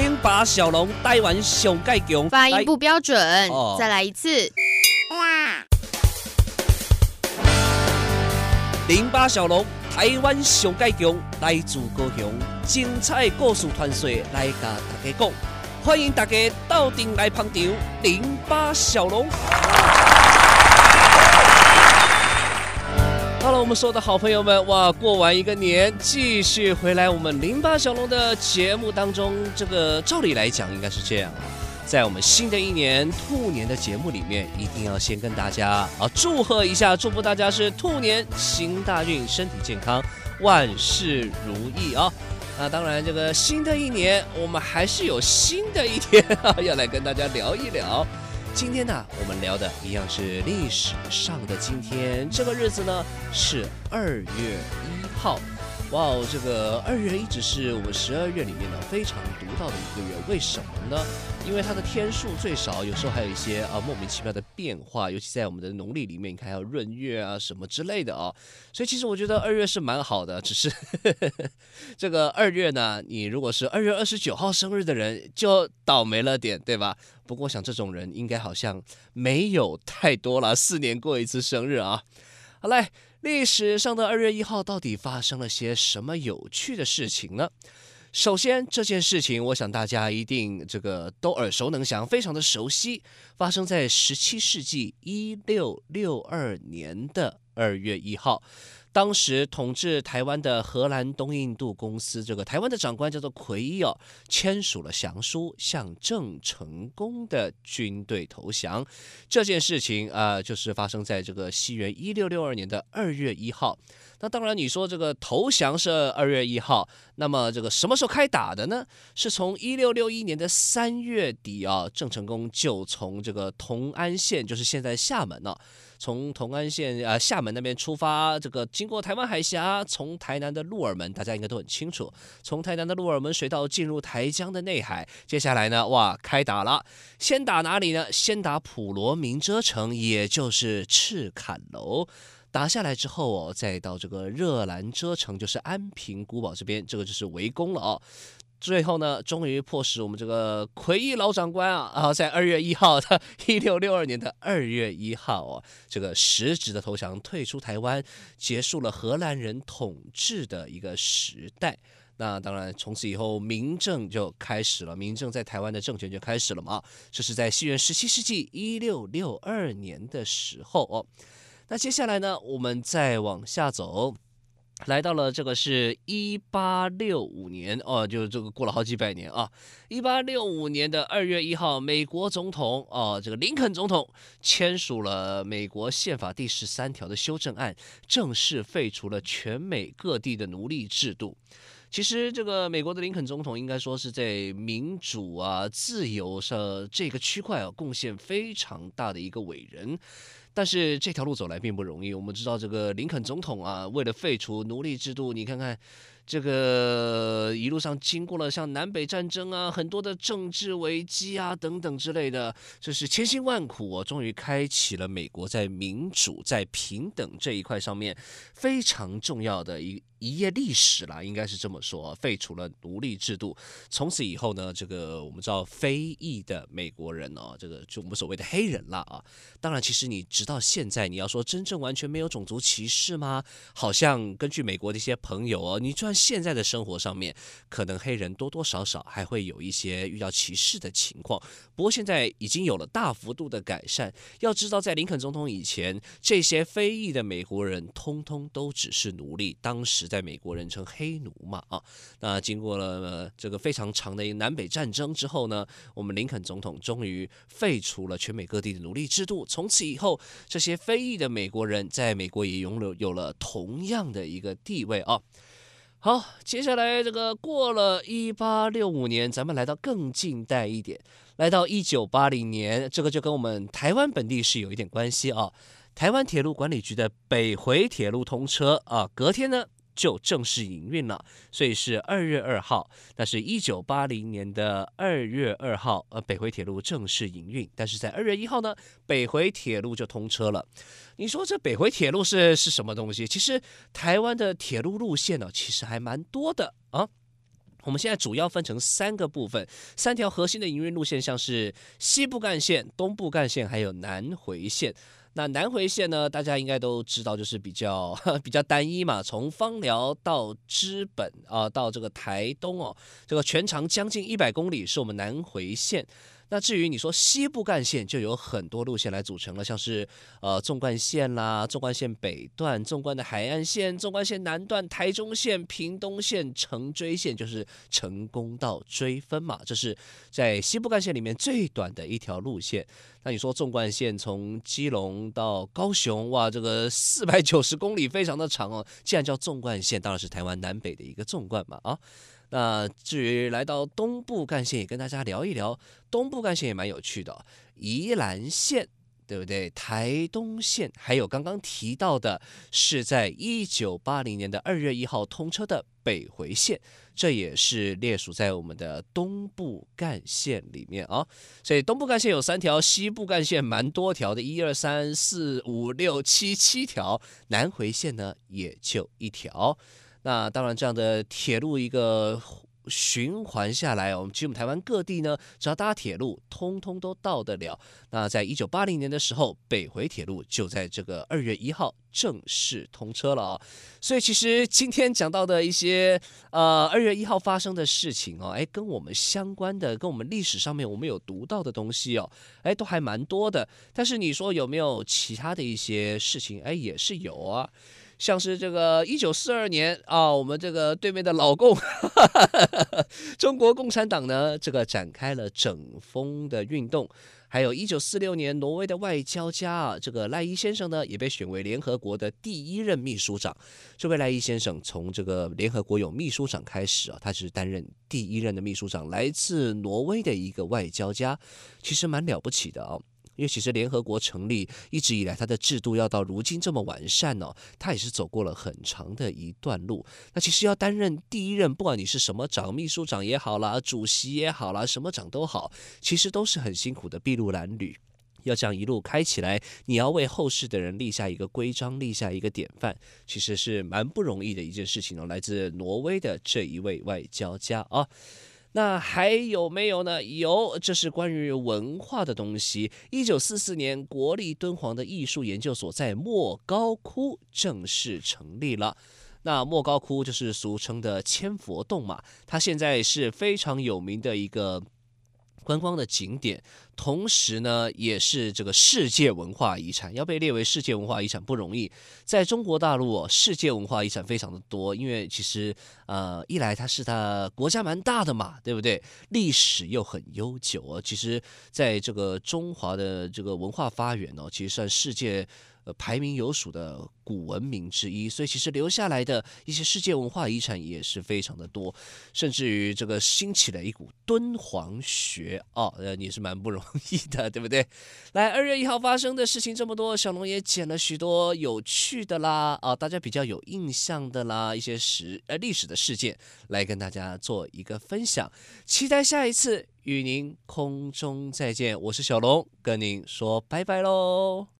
零八小龙台湾上盖强，发音不标准，哦、再来一次。哇零八小龙台湾上盖强，来自高雄，精彩故事传说来甲大家讲，欢迎大家到店来捧场。零八小龙。好了，我们所有的好朋友们，哇，过完一个年，继续回来我们零八小龙的节目当中。这个照理来讲应该是这样啊，在我们新的一年兔年的节目里面，一定要先跟大家啊祝贺一下，祝福大家是兔年行大运，身体健康，万事如意啊。那当然，这个新的一年，我们还是有新的一天啊，要来跟大家聊一聊。今天呢，我们聊的一样是历史上的今天。这个日子呢是二月一号。哇哦，这个二月一直是我们十二月里面呢非常独到的一个月。为什么呢？因为它的天数最少，有时候还有一些啊莫名其妙的变化。尤其在我们的农历里面，你看还有闰月啊什么之类的啊。所以其实我觉得二月是蛮好的，只是呵 呵这个二月呢，你如果是二月二十九号生日的人，就倒霉了点，对吧？不过我想这种人应该好像没有太多了，四年过一次生日啊。好嘞。历史上的二月一号到底发生了些什么有趣的事情呢？首先，这件事情我想大家一定这个都耳熟能详，非常的熟悉，发生在十七世纪一六六二年的二月一号。当时统治台湾的荷兰东印度公司，这个台湾的长官叫做奎伊哦，签署了降书，向郑成功的军队投降。这件事情啊、就是发生在这个西元一六六二年的二月一号。那当然，你说这个投降是二月一号，那么这个什么时候开打的呢？是从一六六一年的三月底啊，郑成功就从这个同安县，就是现在厦门呢、从同安县啊厦门那边出发，这个经过台湾海峡，从台南的鹿耳门，大家应该都很清楚。从台南的鹿耳门水道进入台江的内海，接下来呢，哇，开打了。先打哪里呢？先打普罗民遮城，也就是赤坎楼。打下来之后哦，再到这个热兰遮城，就是安平古堡这边，这个就是围攻了哦。最后呢，终于迫使我们这个奎义老长官啊啊，在二月一号的一六六二年的二月一号啊，这个实质的投降，退出台湾，结束了荷兰人统治的一个时代。那当然，从此以后，民政就开始了，民政在台湾的政权就开始了嘛。这是在西元十七世纪一六六二年的时候哦。那接下来呢，我们再往下走。来到了这个是一八六五年哦，就这个过了好几百年啊。一八六五年的二月一号，美国总统哦，这个林肯总统签署了美国宪法第十三条的修正案，正式废除了全美各地的奴隶制度。其实，这个美国的林肯总统应该说是在民主啊、自由上这个区块啊，贡献非常大的一个伟人。但是这条路走来并不容易。我们知道，这个林肯总统啊，为了废除奴隶制度，你看看。这个一路上经过了像南北战争啊，很多的政治危机啊等等之类的，就是千辛万苦，我终于开启了美国在民主、在平等这一块上面非常重要的一一页历史了，应该是这么说。废除了奴隶制度，从此以后呢，这个我们知道非裔的美国人哦，这个就我们所谓的黑人了啊。当然，其实你直到现在，你要说真正完全没有种族歧视吗？好像根据美国的一些朋友哦，你算。现在的生活上面，可能黑人多多少少还会有一些遇到歧视的情况。不过现在已经有了大幅度的改善。要知道，在林肯总统以前，这些非裔的美国人通通都只是奴隶，当时在美国人称黑奴嘛啊。那经过了这个非常长的一个南北战争之后呢，我们林肯总统终于废除了全美各地的奴隶制度。从此以后，这些非裔的美国人在美国也拥有有了同样的一个地位啊。好，接下来这个过了一八六五年，咱们来到更近代一点，来到一九八零年，这个就跟我们台湾本地是有一点关系啊。台湾铁路管理局的北回铁路通车啊，隔天呢。就正式营运了，所以是二月二号。那是一九八零年的二月二号，呃，北回铁路正式营运。但是在二月一号呢，北回铁路就通车了。你说这北回铁路是是什么东西？其实台湾的铁路路线呢，其实还蛮多的啊。我们现在主要分成三个部分，三条核心的营运路线，像是西部干线、东部干线，还有南回线。那南回线呢，大家应该都知道，就是比较 比较单一嘛，从芳寮到知本啊，到这个台东哦，这个全长将近一百公里，是我们南回线。那至于你说西部干线，就有很多路线来组成了，像是呃纵贯线啦、纵贯线北段、纵贯的海岸线、纵贯线南段、台中线、屏东线、成追线，就是成功到追分嘛，这是在西部干线里面最短的一条路线。那你说纵贯线从基隆到高雄，哇，这个四百九十公里，非常的长哦。既然叫纵贯线，当然是台湾南北的一个纵贯嘛，啊。那至于来到东部干线，也跟大家聊一聊。东部干线也蛮有趣的，宜兰线，对不对？台东线，还有刚刚提到的是在一九八零年的二月一号通车的北回线，这也是列属在我们的东部干线里面啊。所以东部干线有三条，西部干线蛮多条的，一二三四五六七七条，南回线呢也就一条。那当然，这样的铁路一个循环下来，我们其实我们台湾各地呢，只要搭铁路，通通都到得了。那在一九八零年的时候，北回铁路就在这个二月一号正式通车了啊。所以其实今天讲到的一些呃二月一号发生的事情哦，哎，跟我们相关的，跟我们历史上面我们有读到的东西哦，哎，都还蛮多的。但是你说有没有其他的一些事情？哎，也是有啊。像是这个一九四二年啊，我们这个对面的老共，中国共产党呢，这个展开了整风的运动。还有一九四六年，挪威的外交家啊，这个赖伊先生呢，也被选为联合国的第一任秘书长。这位赖伊先生从这个联合国有秘书长开始啊，他是担任第一任的秘书长，来自挪威的一个外交家，其实蛮了不起的啊。因为其实联合国成立一直以来，它的制度要到如今这么完善哦，它也是走过了很长的一段路。那其实要担任第一任，不管你是什么长，秘书长也好啦，主席也好啦，什么长都好，其实都是很辛苦的筚路蓝缕。要这样一路开起来，你要为后世的人立下一个规章，立下一个典范，其实是蛮不容易的一件事情哦。来自挪威的这一位外交家啊。那还有没有呢？有，这是关于文化的东西。一九四四年，国立敦煌的艺术研究所在莫高窟正式成立了。那莫高窟就是俗称的千佛洞嘛，它现在是非常有名的一个。观光的景点，同时呢，也是这个世界文化遗产，要被列为世界文化遗产不容易。在中国大陆哦，世界文化遗产非常的多，因为其实呃，一来它是它国家蛮大的嘛，对不对？历史又很悠久哦。其实在这个中华的这个文化发源哦，其实算世界。排名有数的古文明之一，所以其实留下来的一些世界文化遗产也是非常的多，甚至于这个兴起了一股敦煌学哦，呃，也是蛮不容易的，对不对？来，二月一号发生的事情这么多，小龙也捡了许多有趣的啦，啊，大家比较有印象的啦，一些史呃历史的事件来跟大家做一个分享，期待下一次与您空中再见，我是小龙，跟您说拜拜喽。